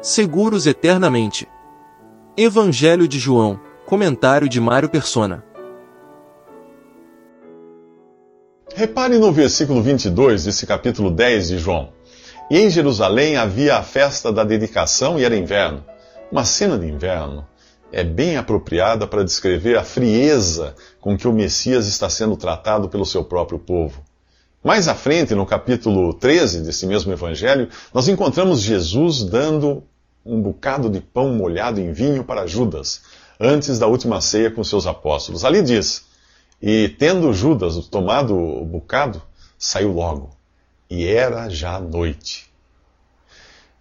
seguros eternamente. Evangelho de João, comentário de Mário Persona. Repare no versículo 22 desse capítulo 10 de João. E em Jerusalém havia a festa da dedicação e era inverno. Uma cena de inverno é bem apropriada para descrever a frieza com que o Messias está sendo tratado pelo seu próprio povo. Mais à frente, no capítulo 13 desse mesmo evangelho, nós encontramos Jesus dando um bocado de pão molhado em vinho para Judas, antes da última ceia com seus apóstolos. Ali diz: E tendo Judas tomado o bocado, saiu logo, e era já noite.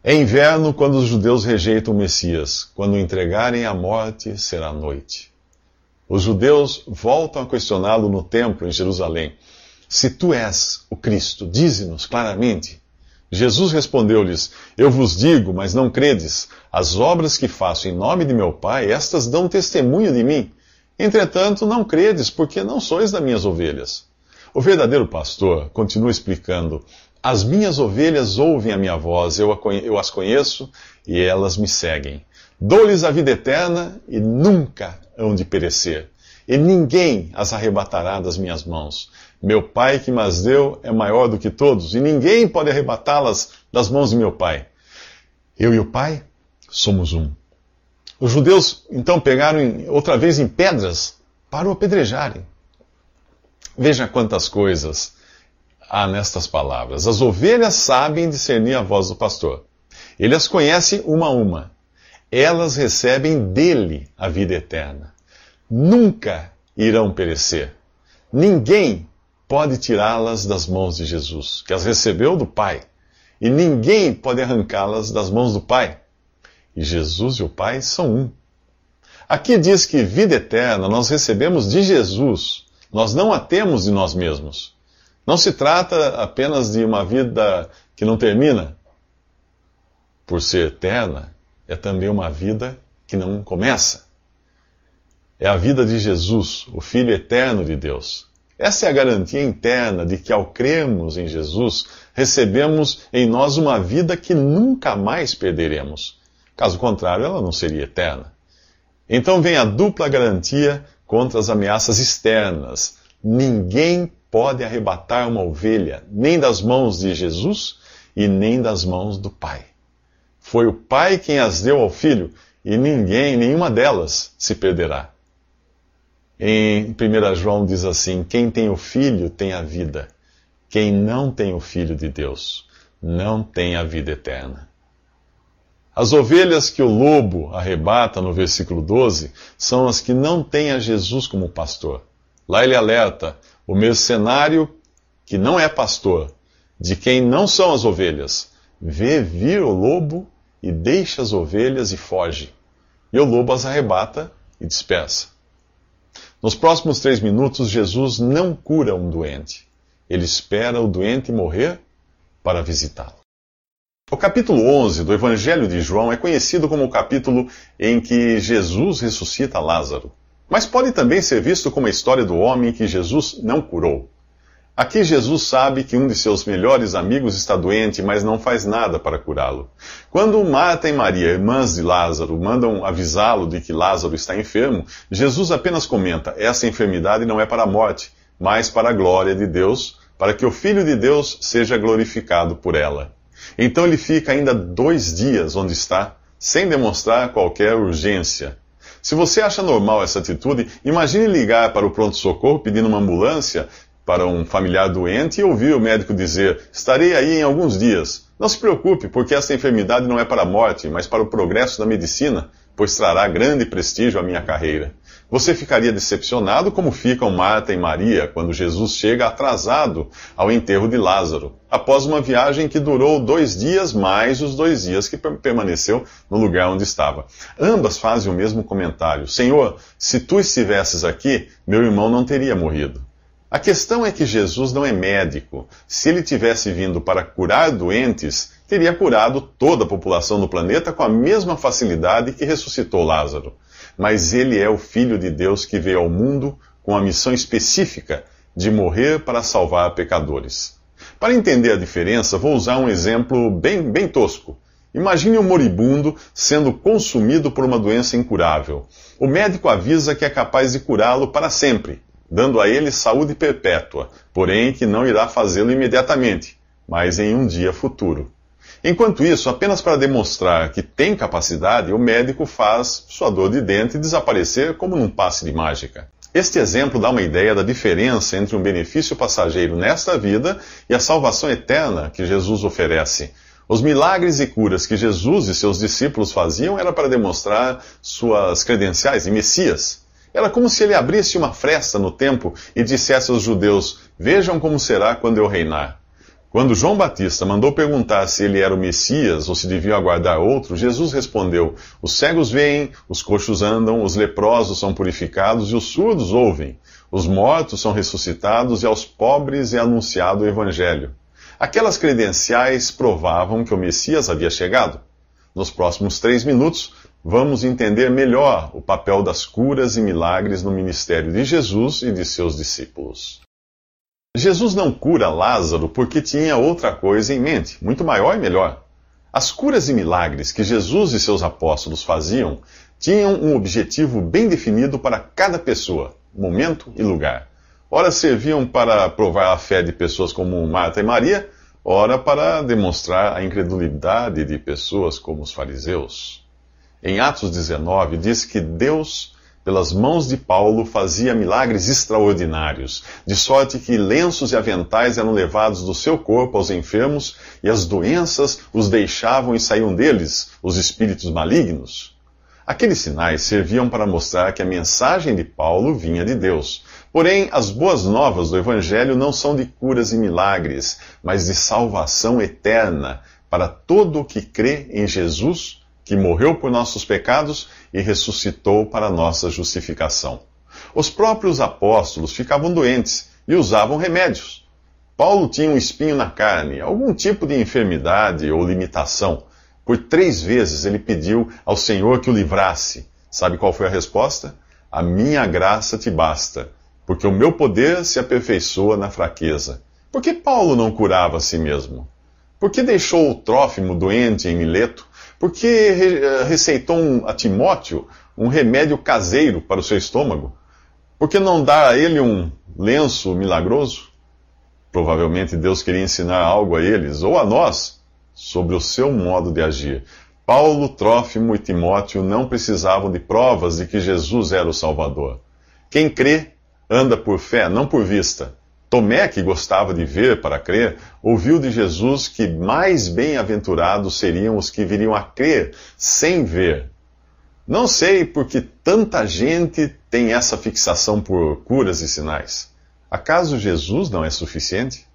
É inverno quando os judeus rejeitam o Messias. Quando o entregarem à morte, será noite. Os judeus voltam a questioná-lo no templo em Jerusalém. Se tu és o Cristo, dize-nos claramente. Jesus respondeu-lhes: Eu vos digo, mas não credes. As obras que faço em nome de meu Pai, estas dão testemunho de mim. Entretanto, não credes, porque não sois das minhas ovelhas. O verdadeiro pastor continua explicando: as minhas ovelhas ouvem a minha voz, eu, as conheço e elas me seguem. Dou-lhes a vida eterna e nunca hão de perecer, e ninguém as arrebatará das minhas mãos. Meu Pai que mas deu é maior do que todos, e ninguém pode arrebatá-las das mãos de meu Pai. Eu e o Pai somos um. Os judeus então pegaram outra vez em pedras para o apedrejarem. Veja quantas coisas há nestas palavras: As ovelhas sabem discernir a voz do pastor. Ele as conhece uma a uma. Elas recebem dele a vida eterna. Nunca irão perecer. Ninguém pode tirá-las das mãos de Jesus, que as recebeu do Pai. E ninguém pode arrancá-las das mãos do Pai. E Jesus e o Pai são um. Aqui diz que vida eterna nós recebemos de Jesus, nós não a temos de nós mesmos. Não se trata apenas de uma vida que não termina. Por ser eterna, é também uma vida que não começa. É a vida de Jesus, o Filho eterno de Deus. Essa é a garantia interna de que, ao crermos em Jesus, recebemos em nós uma vida que nunca mais perderemos. Caso contrário, ela não seria eterna. Então vem a dupla garantia contra as ameaças externas. Ninguém pode arrebatar uma ovelha, nem das mãos de Jesus e nem das mãos do Pai. Foi o Pai quem as deu ao Filho, e ninguém, nenhuma delas, se perderá. Em 1 João diz assim: Quem tem o Filho tem a vida. Quem não tem o Filho de Deus não tem a vida eterna. As ovelhas que o lobo arrebata no versículo 12 são as que não têm a Jesus como pastor. Lá ele alerta: o mercenário que não é pastor, de quem não são as ovelhas, vê vir o lobo e deixa as ovelhas e foge. E o lobo as arrebata e dispersa. Nos próximos três minutos, Jesus não cura um doente. Ele espera o doente morrer para visitá-lo. O capítulo 11 do Evangelho de João é conhecido como o capítulo em que Jesus ressuscita Lázaro. Mas pode também ser visto como a história do homem que Jesus não curou. Aqui Jesus sabe que um de seus melhores amigos está doente, mas não faz nada para curá-lo. Quando Marta e Maria, irmãs de Lázaro, mandam avisá-lo de que Lázaro está enfermo, Jesus apenas comenta: essa enfermidade não é para a morte, mas para a glória de Deus, para que o Filho de Deus seja glorificado por ela. Então ele fica ainda dois dias onde está, sem demonstrar qualquer urgência. Se você acha normal essa atitude, imagine ligar para o pronto-socorro pedindo uma ambulância para um familiar doente e ouvir o médico dizer: Estarei aí em alguns dias. Não se preocupe, porque essa enfermidade não é para a morte, mas para o progresso da medicina, pois trará grande prestígio à minha carreira. Você ficaria decepcionado como ficam Marta e Maria quando Jesus chega atrasado ao enterro de Lázaro, após uma viagem que durou dois dias mais os dois dias que permaneceu no lugar onde estava. Ambas fazem o mesmo comentário: Senhor, se tu estivesses aqui, meu irmão não teria morrido. A questão é que Jesus não é médico. Se ele tivesse vindo para curar doentes, teria curado toda a população do planeta com a mesma facilidade que ressuscitou Lázaro mas ele é o Filho de Deus que veio ao mundo com a missão específica de morrer para salvar pecadores. Para entender a diferença, vou usar um exemplo bem, bem tosco Imagine um moribundo sendo consumido por uma doença incurável. O médico avisa que é capaz de curá-lo para sempre, dando a ele saúde perpétua, porém que não irá fazê-lo imediatamente, mas em um dia futuro. Enquanto isso, apenas para demonstrar que tem capacidade, o médico faz sua dor de dente desaparecer como num passe de mágica. Este exemplo dá uma ideia da diferença entre um benefício passageiro nesta vida e a salvação eterna que Jesus oferece. Os milagres e curas que Jesus e seus discípulos faziam era para demonstrar suas credenciais de Messias. Era como se ele abrisse uma fresta no tempo e dissesse aos judeus: Vejam como será quando eu reinar. Quando João Batista mandou perguntar se ele era o Messias ou se deviam aguardar outro, Jesus respondeu: Os cegos veem, os coxos andam, os leprosos são purificados e os surdos ouvem. Os mortos são ressuscitados e aos pobres é anunciado o Evangelho. Aquelas credenciais provavam que o Messias havia chegado. Nos próximos três minutos, vamos entender melhor o papel das curas e milagres no ministério de Jesus e de seus discípulos. Jesus não cura Lázaro porque tinha outra coisa em mente, muito maior e melhor. As curas e milagres que Jesus e seus apóstolos faziam tinham um objetivo bem definido para cada pessoa, momento e lugar. Ora serviam para provar a fé de pessoas como Marta e Maria, ora para demonstrar a incredulidade de pessoas como os fariseus. Em Atos 19 diz que Deus pelas mãos de Paulo, fazia milagres extraordinários, de sorte que lenços e aventais eram levados do seu corpo aos enfermos, e as doenças os deixavam e saíam deles os espíritos malignos. Aqueles sinais serviam para mostrar que a mensagem de Paulo vinha de Deus. Porém, as boas novas do Evangelho não são de curas e milagres, mas de salvação eterna para todo o que crê em Jesus que morreu por nossos pecados e ressuscitou para nossa justificação. Os próprios apóstolos ficavam doentes e usavam remédios. Paulo tinha um espinho na carne, algum tipo de enfermidade ou limitação. Por três vezes ele pediu ao Senhor que o livrasse. Sabe qual foi a resposta? A minha graça te basta, porque o meu poder se aperfeiçoa na fraqueza. Por que Paulo não curava a si mesmo? Por que deixou o Trófimo doente em Mileto porque eh, receitou a Timóteo um remédio caseiro para o seu estômago? Por que não dar a ele um lenço milagroso? Provavelmente Deus queria ensinar algo a eles, ou a nós, sobre o seu modo de agir. Paulo, Trófimo e Timóteo não precisavam de provas de que Jesus era o Salvador. Quem crê, anda por fé, não por vista. Tomé, que gostava de ver para crer, ouviu de Jesus que mais bem-aventurados seriam os que viriam a crer sem ver. Não sei por que tanta gente tem essa fixação por curas e sinais. Acaso Jesus não é suficiente?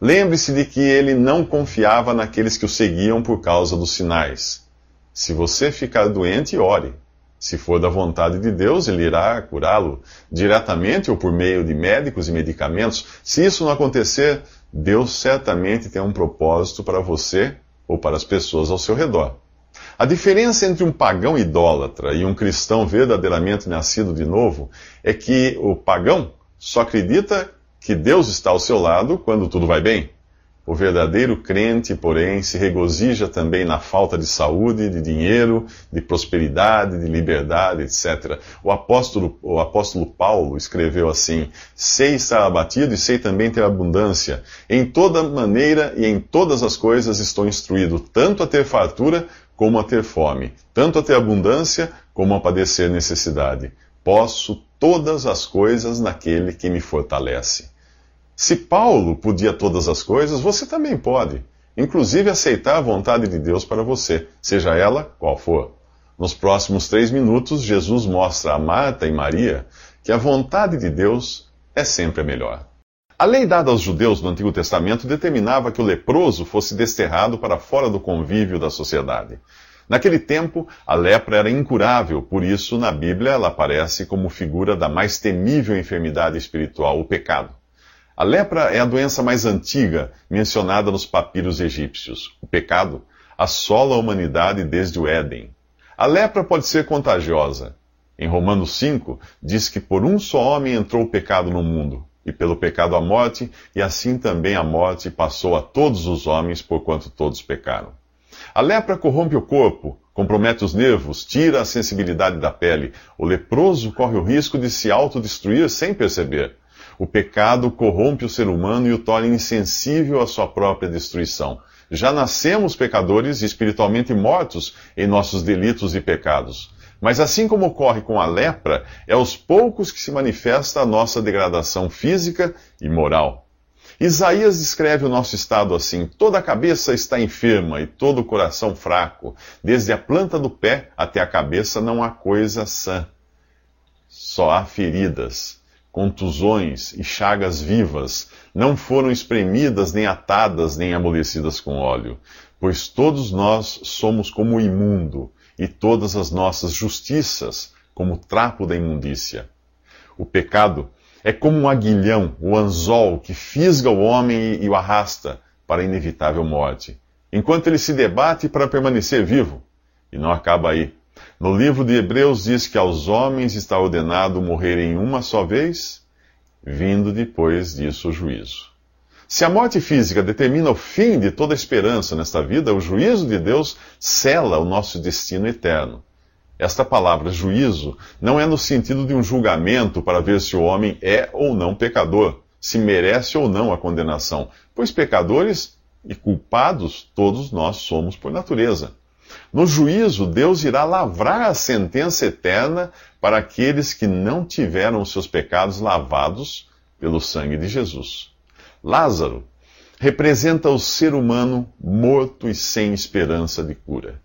Lembre-se de que ele não confiava naqueles que o seguiam por causa dos sinais. Se você ficar doente, ore. Se for da vontade de Deus, ele irá curá-lo diretamente ou por meio de médicos e medicamentos. Se isso não acontecer, Deus certamente tem um propósito para você ou para as pessoas ao seu redor. A diferença entre um pagão idólatra e um cristão verdadeiramente nascido de novo é que o pagão só acredita que Deus está ao seu lado quando tudo vai bem. O verdadeiro crente, porém, se regozija também na falta de saúde, de dinheiro, de prosperidade, de liberdade, etc. O apóstolo, o apóstolo Paulo escreveu assim: Sei estar abatido e sei também ter abundância. Em toda maneira e em todas as coisas estou instruído, tanto a ter fartura como a ter fome, tanto a ter abundância como a padecer necessidade. Posso todas as coisas naquele que me fortalece. Se Paulo podia todas as coisas, você também pode, inclusive aceitar a vontade de Deus para você, seja ela qual for. Nos próximos três minutos, Jesus mostra a Marta e Maria que a vontade de Deus é sempre a melhor. A lei dada aos judeus no Antigo Testamento determinava que o leproso fosse desterrado para fora do convívio da sociedade. Naquele tempo, a lepra era incurável, por isso, na Bíblia, ela aparece como figura da mais temível enfermidade espiritual, o pecado. A lepra é a doença mais antiga mencionada nos papiros egípcios. O pecado assola a humanidade desde o Éden. A lepra pode ser contagiosa. Em Romanos 5, diz que por um só homem entrou o pecado no mundo, e pelo pecado a morte, e assim também a morte passou a todos os homens, porquanto todos pecaram. A lepra corrompe o corpo, compromete os nervos, tira a sensibilidade da pele. O leproso corre o risco de se autodestruir sem perceber. O pecado corrompe o ser humano e o torna insensível à sua própria destruição. Já nascemos pecadores e espiritualmente mortos em nossos delitos e pecados. Mas assim como ocorre com a lepra, é aos poucos que se manifesta a nossa degradação física e moral. Isaías descreve o nosso estado assim: toda a cabeça está enferma e todo o coração fraco. Desde a planta do pé até a cabeça não há coisa sã. Só há feridas, contusões e chagas vivas. Não foram espremidas, nem atadas, nem amolecidas com óleo. Pois todos nós somos como o imundo e todas as nossas justiças como trapo da imundícia. O pecado é como um aguilhão, o anzol, que fisga o homem e o arrasta para a inevitável morte, enquanto ele se debate para permanecer vivo. E não acaba aí. No livro de Hebreus diz que aos homens está ordenado morrerem uma só vez, vindo depois disso o juízo. Se a morte física determina o fim de toda esperança nesta vida, o juízo de Deus cela o nosso destino eterno. Esta palavra juízo não é no sentido de um julgamento para ver se o homem é ou não pecador, se merece ou não a condenação, pois pecadores e culpados todos nós somos por natureza. No juízo, Deus irá lavrar a sentença eterna para aqueles que não tiveram seus pecados lavados pelo sangue de Jesus. Lázaro representa o ser humano morto e sem esperança de cura.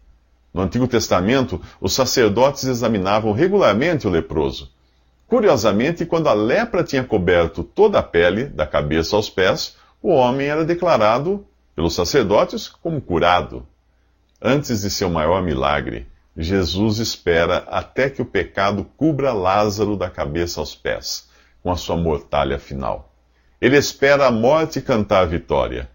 No Antigo Testamento, os sacerdotes examinavam regularmente o leproso. Curiosamente, quando a lepra tinha coberto toda a pele, da cabeça aos pés, o homem era declarado pelos sacerdotes como curado. Antes de seu maior milagre, Jesus espera até que o pecado cubra Lázaro da cabeça aos pés, com a sua mortalha final. Ele espera a morte cantar a vitória.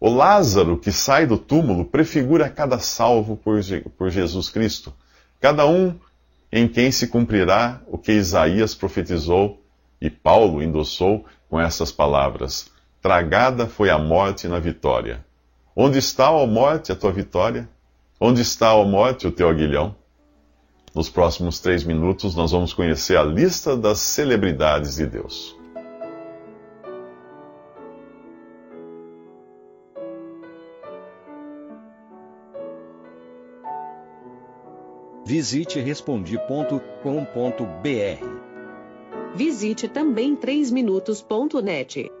O Lázaro que sai do túmulo prefigura cada salvo por, por Jesus Cristo, cada um em quem se cumprirá o que Isaías profetizou e Paulo endossou com essas palavras: Tragada foi a morte na vitória. Onde está, ó morte, a tua vitória? Onde está, ó morte, o teu aguilhão? Nos próximos três minutos, nós vamos conhecer a lista das celebridades de Deus. Visite respondi.com.br. Visite também 3minutos.net.